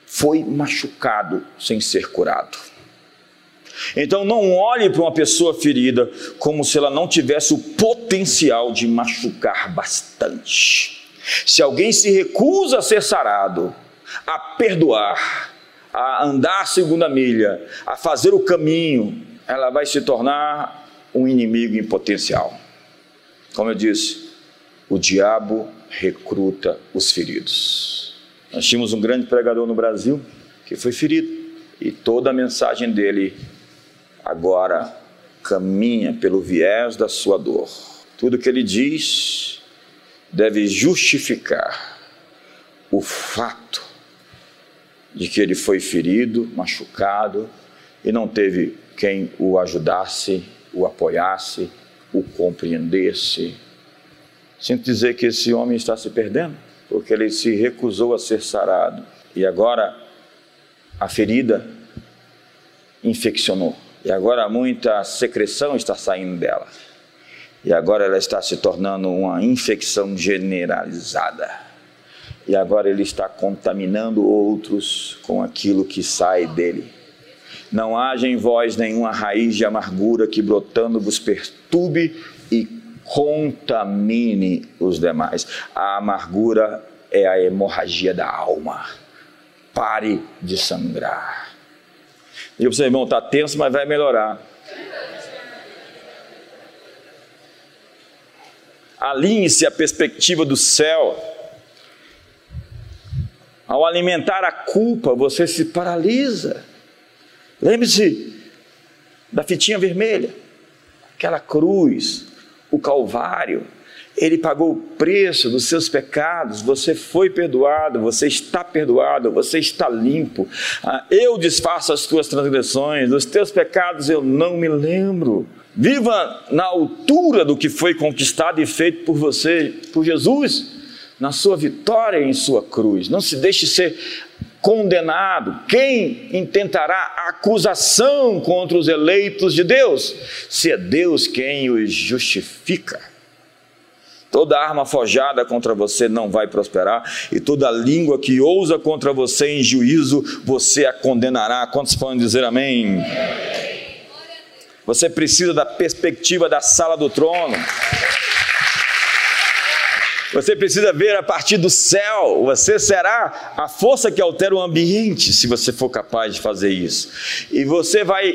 foi machucado sem ser curado. Então não olhe para uma pessoa ferida como se ela não tivesse o potencial de machucar bastante. Se alguém se recusa a ser sarado, a perdoar, a andar a segunda milha, a fazer o caminho, ela vai se tornar um inimigo em potencial. Como eu disse, o diabo recruta os feridos. Nós tínhamos um grande pregador no Brasil que foi ferido e toda a mensagem dele agora caminha pelo viés da sua dor. Tudo que ele diz deve justificar o fato de que ele foi ferido, machucado e não teve quem o ajudasse, o apoiasse, o compreendesse. Sinto dizer que esse homem está se perdendo, porque ele se recusou a ser sarado e agora a ferida infeccionou. E agora muita secreção está saindo dela. E agora ela está se tornando uma infecção generalizada. E agora ele está contaminando outros com aquilo que sai dele. Não haja em vós nenhuma raiz de amargura que brotando vos perturbe e contamine os demais. A amargura é a hemorragia da alma. Pare de sangrar. Diga para o seu irmão, está tenso, mas vai melhorar. Alinhe-se a perspectiva do céu. Ao alimentar a culpa, você se paralisa. Lembre-se da fitinha vermelha, aquela cruz, o Calvário. Ele pagou o preço dos seus pecados, você foi perdoado, você está perdoado, você está limpo. Ah, eu desfaço as tuas transgressões, dos teus pecados eu não me lembro. Viva na altura do que foi conquistado e feito por você, por Jesus, na sua vitória em sua cruz. Não se deixe ser condenado? Quem intentará acusação contra os eleitos de Deus? Se é Deus quem os justifica. Toda arma forjada contra você não vai prosperar, e toda língua que ousa contra você em juízo, você a condenará. Quantos podem dizer amém? Você precisa da perspectiva da sala do trono. Você precisa ver a partir do céu. Você será a força que altera o ambiente, se você for capaz de fazer isso. E você vai,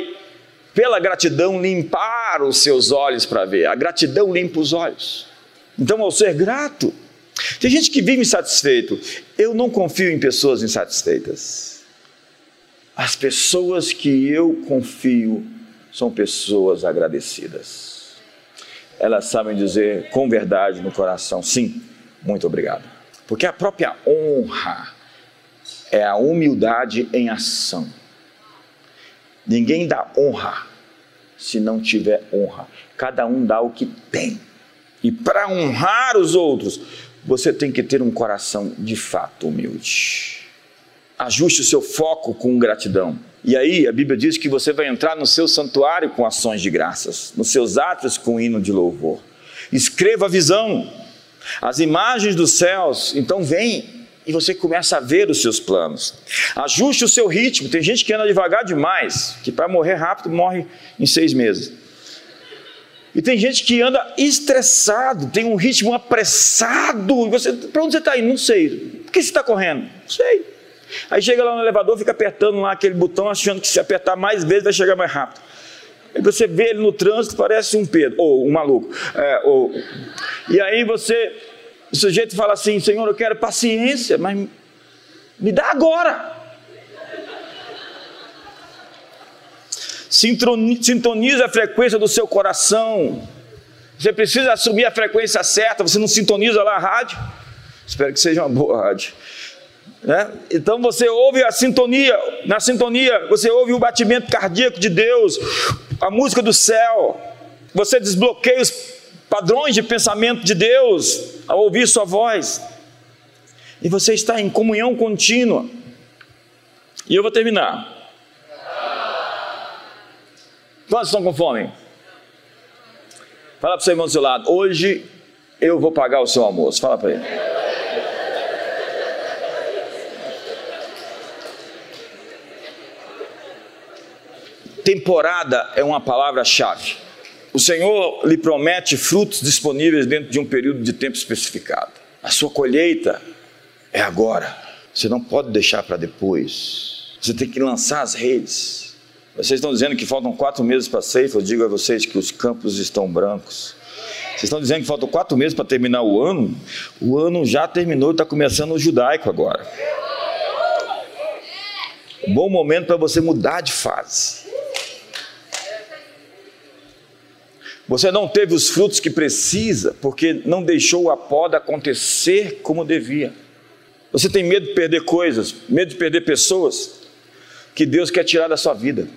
pela gratidão, limpar os seus olhos para ver. A gratidão limpa os olhos. Então, ao ser grato, tem gente que vive insatisfeito. Eu não confio em pessoas insatisfeitas. As pessoas que eu confio são pessoas agradecidas elas sabem dizer com verdade no coração: sim, muito obrigado. Porque a própria honra é a humildade em ação. Ninguém dá honra se não tiver honra. Cada um dá o que tem. E para honrar os outros, você tem que ter um coração de fato humilde. Ajuste o seu foco com gratidão. E aí a Bíblia diz que você vai entrar no seu santuário com ações de graças, nos seus atos com hino de louvor. Escreva a visão, as imagens dos céus, então vem e você começa a ver os seus planos. Ajuste o seu ritmo. Tem gente que anda devagar demais, que para morrer rápido morre em seis meses. E tem gente que anda estressado, tem um ritmo apressado. E você, para onde você está indo? Não sei. Por que você está correndo? Não sei. Aí chega lá no elevador, fica apertando lá aquele botão, achando que se apertar mais vezes vai chegar mais rápido. Aí você vê ele no trânsito, parece um Pedro, ou um maluco. É, ou... E aí você, o sujeito fala assim: Senhor, eu quero paciência, mas me dá agora. Sintonize a frequência do seu coração. Você precisa assumir a frequência certa. Você não sintoniza lá a rádio? Espero que seja uma boa rádio. Né? Então você ouve a sintonia, na sintonia você ouve o batimento cardíaco de Deus, a música do céu, você desbloqueia os padrões de pensamento de Deus ao ouvir Sua voz, e você está em comunhão contínua. E eu vou terminar. Quantos estão com fome? Fala para o seu irmão do seu lado, hoje eu vou pagar o seu almoço. Fala para ele. Temporada é uma palavra-chave. O Senhor lhe promete frutos disponíveis dentro de um período de tempo especificado. A sua colheita é agora. Você não pode deixar para depois. Você tem que lançar as redes. Vocês estão dizendo que faltam quatro meses para a ceifa. Eu digo a vocês que os campos estão brancos. Vocês estão dizendo que faltam quatro meses para terminar o ano. O ano já terminou e está começando o judaico agora. Bom momento para você mudar de fase. Você não teve os frutos que precisa porque não deixou a poda acontecer como devia. Você tem medo de perder coisas, medo de perder pessoas que Deus quer tirar da sua vida.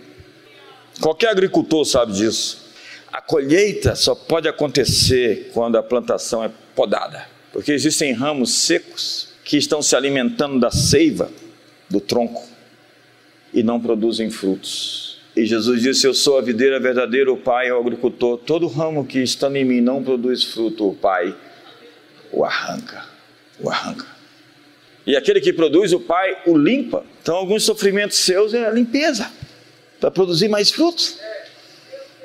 Qualquer agricultor sabe disso. A colheita só pode acontecer quando a plantação é podada, porque existem ramos secos que estão se alimentando da seiva do tronco e não produzem frutos. E Jesus disse: Eu sou a videira verdadeira, o Pai é o agricultor. Todo ramo que está em mim não produz fruto, o Pai o arranca, o arranca. E aquele que produz, o Pai o limpa. Então, alguns sofrimentos seus é a limpeza, para produzir mais frutos.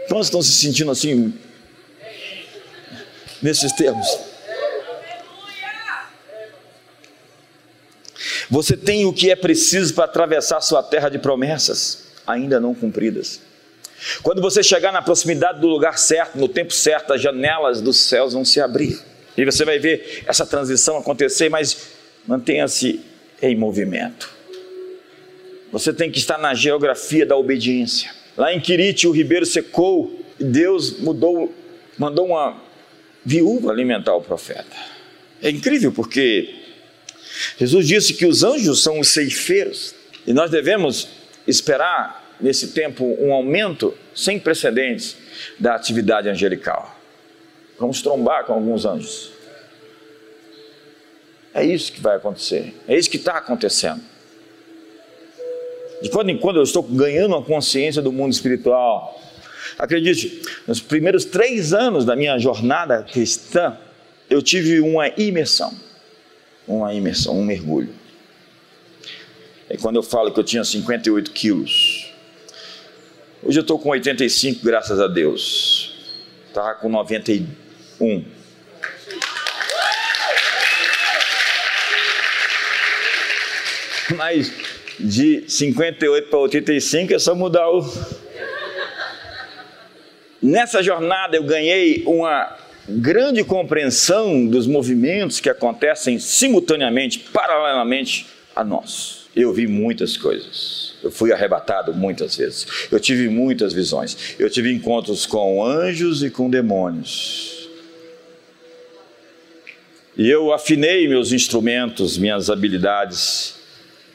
Então, estão se sentindo assim, nesses termos. Você tem o que é preciso para atravessar sua terra de promessas ainda não cumpridas. Quando você chegar na proximidade do lugar certo, no tempo certo, as janelas dos céus vão se abrir. E você vai ver essa transição acontecer, mas mantenha-se em movimento. Você tem que estar na geografia da obediência. Lá em Quirite, o ribeiro secou e Deus mudou, mandou uma viúva alimentar o profeta. É incrível porque Jesus disse que os anjos são os ceifeiros e nós devemos esperar nesse tempo um aumento sem precedentes da atividade angelical. Vamos trombar com alguns anjos. É isso que vai acontecer. É isso que está acontecendo. De quando em quando eu estou ganhando a consciência do mundo espiritual. Acredite, nos primeiros três anos da minha jornada cristã, eu tive uma imersão. Uma imersão, um mergulho. É quando eu falo que eu tinha 58 quilos Hoje eu estou com 85, graças a Deus. Estava com 91. Mas de 58 para 85 é só mudar o. Nessa jornada eu ganhei uma grande compreensão dos movimentos que acontecem simultaneamente, paralelamente a nós. Eu vi muitas coisas. Eu fui arrebatado muitas vezes. Eu tive muitas visões. Eu tive encontros com anjos e com demônios. E eu afinei meus instrumentos, minhas habilidades,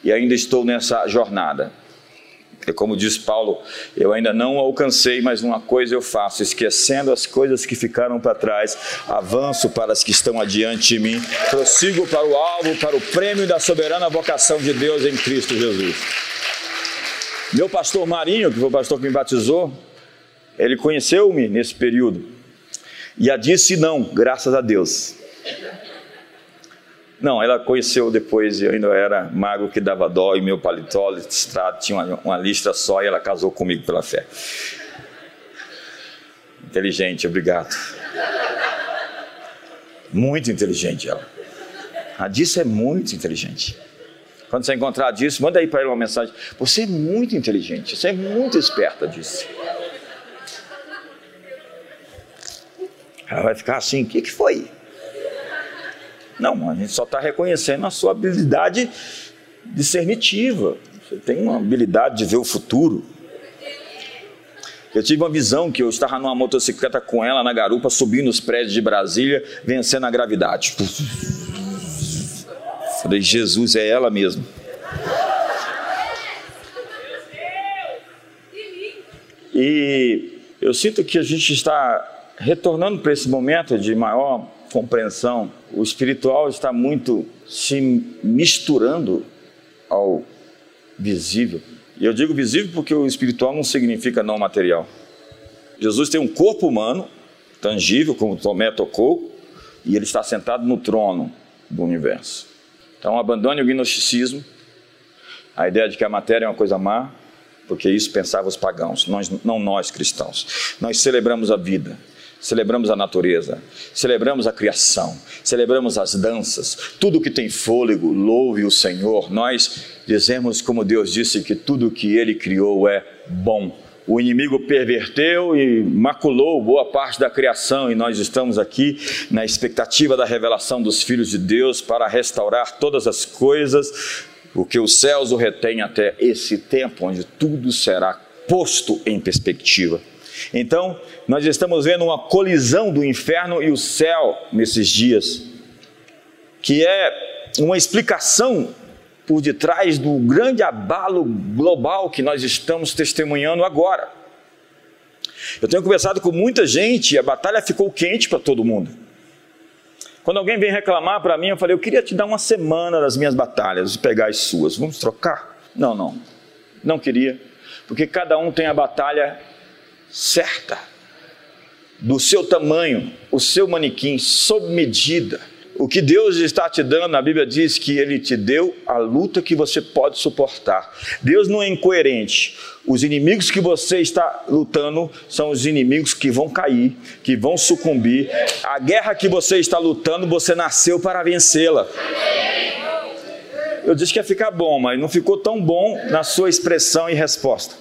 e ainda estou nessa jornada. É como diz Paulo, eu ainda não alcancei, mas uma coisa eu faço, esquecendo as coisas que ficaram para trás, avanço para as que estão adiante de mim, prossigo para o alvo, para o prêmio da soberana vocação de Deus em Cristo Jesus. Meu pastor Marinho, que foi o pastor que me batizou, ele conheceu-me nesse período. E a disse não, graças a Deus. Não, ela conheceu depois, eu ainda era magro que dava dó, e meu paletó listrado tinha uma, uma listra só, e ela casou comigo pela fé. Inteligente, obrigado. Muito inteligente ela. A Disse é muito inteligente. Quando você encontrar disso, manda aí para ele uma mensagem. Você é muito inteligente, você é muito esperta disso. Ela vai ficar assim: o que, que foi? Não, a gente só está reconhecendo a sua habilidade discernitiva. Você tem uma habilidade de ver o futuro. Eu tive uma visão que eu estava numa motocicleta com ela na garupa, subindo os prédios de Brasília, vencendo a gravidade. Falei, Jesus é ela mesmo. E eu sinto que a gente está retornando para esse momento de maior compreensão. O espiritual está muito se misturando ao visível. E eu digo visível porque o espiritual não significa não material. Jesus tem um corpo humano, tangível, como Tomé tocou, e ele está sentado no trono do universo. Então abandone o gnosticismo, a ideia de que a matéria é uma coisa má, porque isso pensavam os pagãos, nós, não nós cristãos. Nós celebramos a vida, celebramos a natureza, celebramos a criação, celebramos as danças, tudo que tem fôlego, louve o Senhor. Nós dizemos, como Deus disse, que tudo que Ele criou é bom. O inimigo perverteu e maculou boa parte da criação, e nós estamos aqui na expectativa da revelação dos filhos de Deus para restaurar todas as coisas, o que os céus o retém até esse tempo, onde tudo será posto em perspectiva. Então, nós estamos vendo uma colisão do inferno e o céu nesses dias, que é uma explicação por detrás do grande abalo global que nós estamos testemunhando agora. Eu tenho conversado com muita gente e a batalha ficou quente para todo mundo. Quando alguém vem reclamar para mim, eu falei: Eu queria te dar uma semana das minhas batalhas e pegar as suas. Vamos trocar? Não, não. Não queria. Porque cada um tem a batalha certa, do seu tamanho, o seu manequim, sob medida o que Deus está te dando, a Bíblia diz que Ele te deu a luta que você pode suportar. Deus não é incoerente. Os inimigos que você está lutando são os inimigos que vão cair, que vão sucumbir. A guerra que você está lutando, você nasceu para vencê-la. Eu disse que ia ficar bom, mas não ficou tão bom na sua expressão e resposta.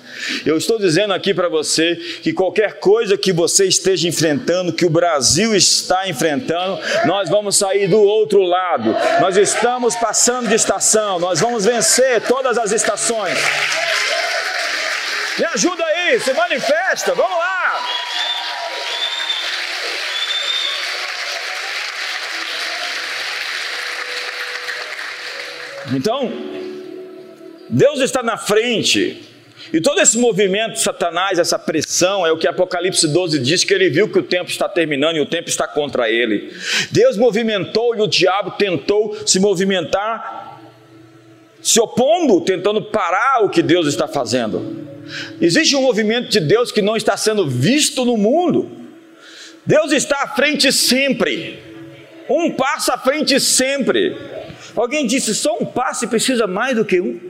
Eu estou dizendo aqui para você que qualquer coisa que você esteja enfrentando, que o Brasil está enfrentando, nós vamos sair do outro lado. Nós estamos passando de estação, nós vamos vencer todas as estações. Me ajuda aí, se manifesta, vamos lá. Então, Deus está na frente e todo esse movimento de Satanás, essa pressão, é o que Apocalipse 12 diz, que ele viu que o tempo está terminando e o tempo está contra ele. Deus movimentou e o diabo tentou se movimentar, se opondo, tentando parar o que Deus está fazendo. Existe um movimento de Deus que não está sendo visto no mundo. Deus está à frente sempre, um passo à frente sempre. Alguém disse: só um passo e precisa mais do que um.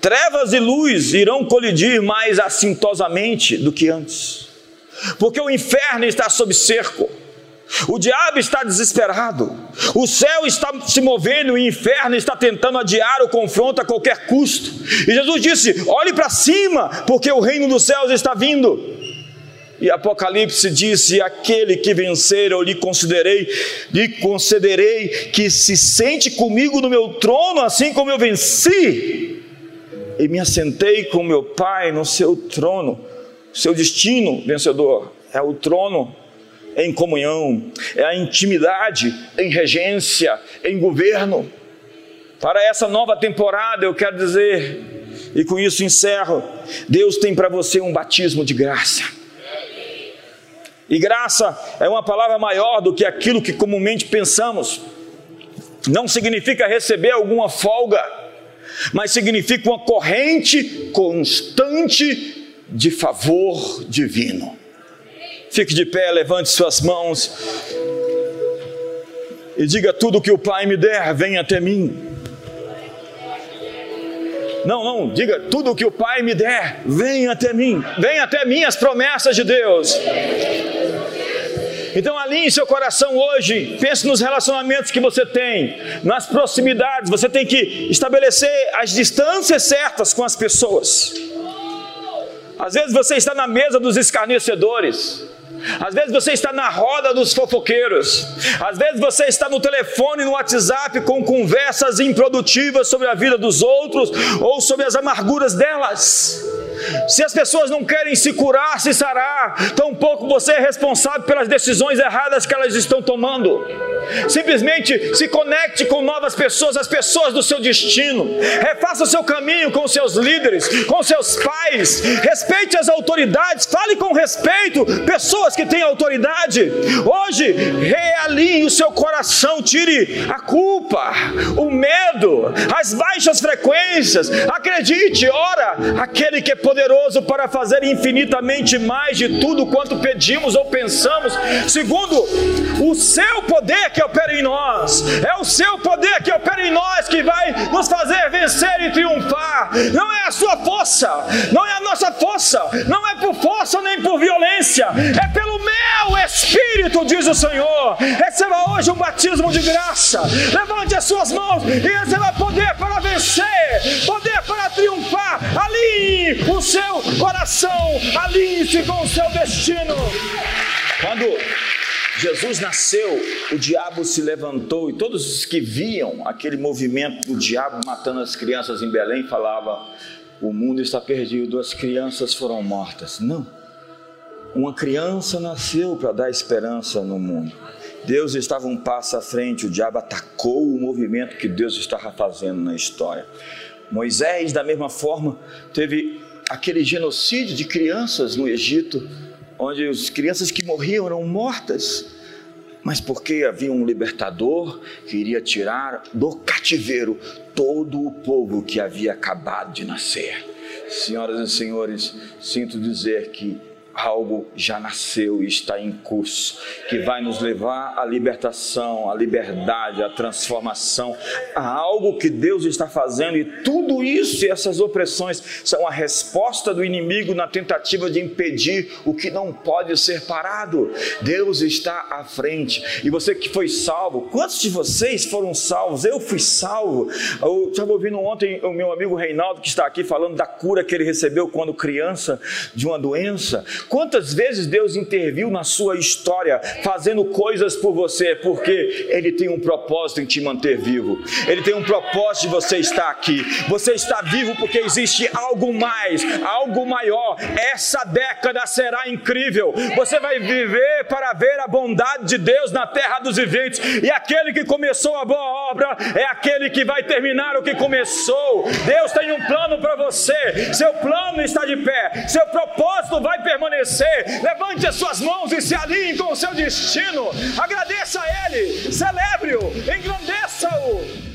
Trevas e luz irão colidir mais assintosamente do que antes, porque o inferno está sob cerco. O diabo está desesperado, o céu está se movendo, o inferno está tentando adiar o confronto a qualquer custo. E Jesus disse: olhe para cima, porque o reino dos céus está vindo. E Apocalipse disse: aquele que vencer, eu lhe considerei, lhe concederei que se sente comigo no meu trono, assim como eu venci e me assentei com meu Pai no seu trono. Seu destino vencedor é o trono em comunhão, é a intimidade em regência, em governo. Para essa nova temporada, eu quero dizer, e com isso encerro: Deus tem para você um batismo de graça. E graça é uma palavra maior do que aquilo que comumente pensamos. Não significa receber alguma folga mas significa uma corrente constante de favor divino. Fique de pé, levante suas mãos e diga: tudo que o Pai me der, vem até mim. Não, não, diga: tudo que o Pai me der, vem até mim. Vem até mim as promessas de Deus. Então alinhe seu coração hoje, pense nos relacionamentos que você tem, nas proximidades, você tem que estabelecer as distâncias certas com as pessoas. Às vezes você está na mesa dos escarnecedores, às vezes você está na roda dos fofoqueiros. Às vezes você está no telefone, no WhatsApp, com conversas improdutivas sobre a vida dos outros ou sobre as amarguras delas. Se as pessoas não querem se curar, se sarar, tampouco você é responsável pelas decisões erradas que elas estão tomando. Simplesmente se conecte com novas pessoas, as pessoas do seu destino. Refaça o seu caminho com seus líderes, com seus pais. Respeite as autoridades, fale com respeito, pessoas que têm autoridade. Hoje, realinhe o seu coração, tire a culpa, o medo, as baixas frequências. Acredite, ora, aquele que é poderoso para fazer infinitamente mais de tudo quanto pedimos ou pensamos, segundo o seu poder que opera em nós, é o seu poder que opera em nós que vai nos fazer vencer e triunfar. Não é a sua força, não é a nossa força, não é por força nem por violência, é pelo meu Espírito, diz o Senhor. Receba hoje um batismo de graça. Levante as suas mãos e receba poder para vencer, poder para triunfar. Alinhe o seu coração, alinhe-se com o seu destino. Quando Jesus nasceu, o diabo se levantou e todos os que viam aquele movimento do diabo matando as crianças em Belém falavam: o mundo está perdido, as crianças foram mortas. Não. Uma criança nasceu para dar esperança no mundo. Deus estava um passo à frente, o diabo atacou o movimento que Deus estava fazendo na história. Moisés, da mesma forma, teve aquele genocídio de crianças no Egito onde as crianças que morriam eram mortas, mas porque havia um libertador que iria tirar do cativeiro todo o povo que havia acabado de nascer. Senhoras e senhores, sinto dizer que algo já nasceu e está em curso, que vai nos levar à libertação, à liberdade, à transformação, a algo que Deus está fazendo e tudo isso e essas opressões são a resposta do inimigo na tentativa de impedir o que não pode ser parado. Deus está à frente. E você que foi salvo, quantos de vocês foram salvos? Eu fui salvo. Eu estava ouvindo ontem o meu amigo Reinaldo que está aqui falando da cura que ele recebeu quando criança de uma doença. Quantas vezes Deus interviu na sua história, fazendo coisas por você, porque Ele tem um propósito em te manter vivo, Ele tem um propósito de você estar aqui. Você está vivo porque existe algo mais, algo maior. Essa década será incrível. Você vai viver para ver a bondade de Deus na terra dos viventes, e aquele que começou a boa obra é aquele que vai terminar o que começou. Deus tem um plano para você, seu plano está de pé, seu propósito vai permanecer permanecer. Levante as suas mãos e se alinhe com o seu destino. Agradeça a Ele, celebre-o, engrandeça-o.